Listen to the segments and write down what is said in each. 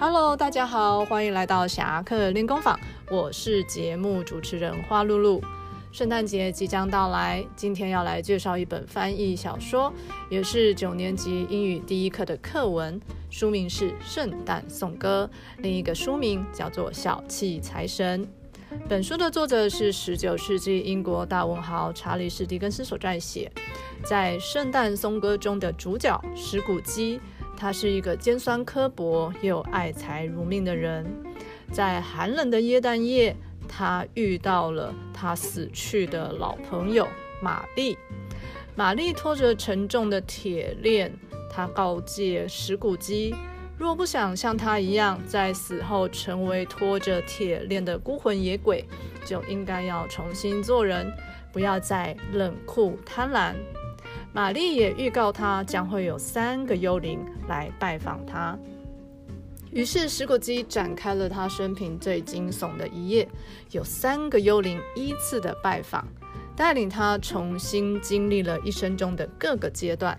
Hello，大家好，欢迎来到侠客练功坊，我是节目主持人花露露。圣诞节即将到来，今天要来介绍一本翻译小说，也是九年级英语第一课的课文，书名是《圣诞颂歌》，另一个书名叫做《小气财神》。本书的作者是十九世纪英国大文豪查理士·狄更斯所撰写。在《圣诞颂歌》中的主角石谷基，他是一个尖酸刻薄又爱财如命的人。在寒冷的耶诞夜，他遇到了他死去的老朋友玛丽。玛丽拖着沉重的铁链，他告诫石谷鸡，若不想像他一样在死后成为拖着铁链的孤魂野鬼，就应该要重新做人，不要再冷酷贪婪。玛丽也预告他将会有三个幽灵来拜访他。于是石果基展开了他生平最惊悚的一夜，有三个幽灵依次的拜访，带领他重新经历了一生中的各个阶段。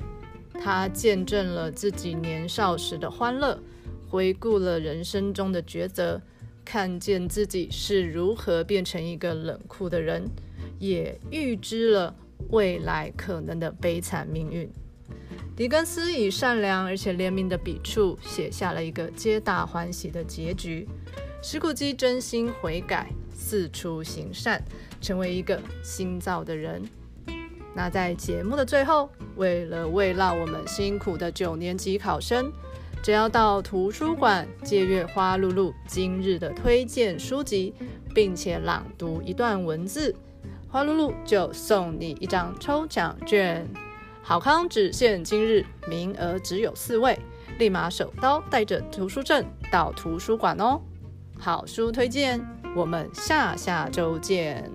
他见证了自己年少时的欢乐，回顾了人生中的抉择，看见自己是如何变成一个冷酷的人，也预知了未来可能的悲惨命运。狄更斯以善良而且怜悯的笔触写下了一个皆大欢喜的结局。石谷基真心悔改，四处行善，成为一个新造的人。那在节目的最后，为了慰劳我们辛苦的九年级考生，只要到图书馆借阅花露露今日的推荐书籍，并且朗读一段文字，花露露就送你一张抽奖券。好康只限今日，名额只有四位，立马手刀带着图书证到图书馆哦！好书推荐，我们下下周见。